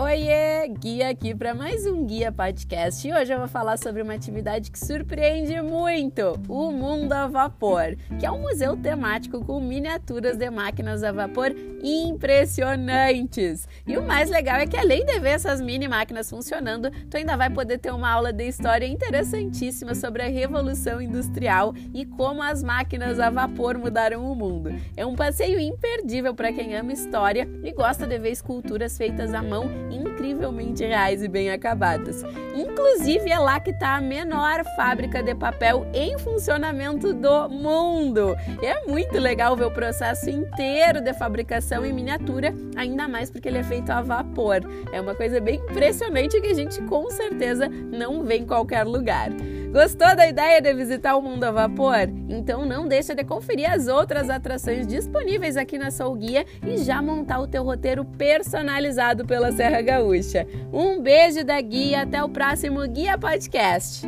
Oiê! Guia aqui para mais um Guia Podcast e hoje eu vou falar sobre uma atividade que surpreende muito: o Mundo a Vapor, que é um museu temático com miniaturas de máquinas a vapor impressionantes. E o mais legal é que além de ver essas mini máquinas funcionando, tu ainda vai poder ter uma aula de história interessantíssima sobre a Revolução Industrial e como as máquinas a vapor mudaram o mundo. É um passeio imperdível para quem ama história e gosta de ver esculturas feitas à mão incrivelmente reais e bem acabadas. Inclusive é lá que está a menor fábrica de papel em funcionamento do mundo. E é muito legal ver o processo inteiro de fabricação em miniatura, ainda mais porque ele é feito a vapor. É uma coisa bem impressionante que a gente com certeza não vê em qualquer lugar. Gostou da ideia de visitar o mundo a vapor? Então não deixa de conferir as outras atrações disponíveis aqui na Soul Guia e já montar o teu roteiro personalizado pela Serra Gaúcha. Um beijo da Guia, até o próximo Guia Podcast.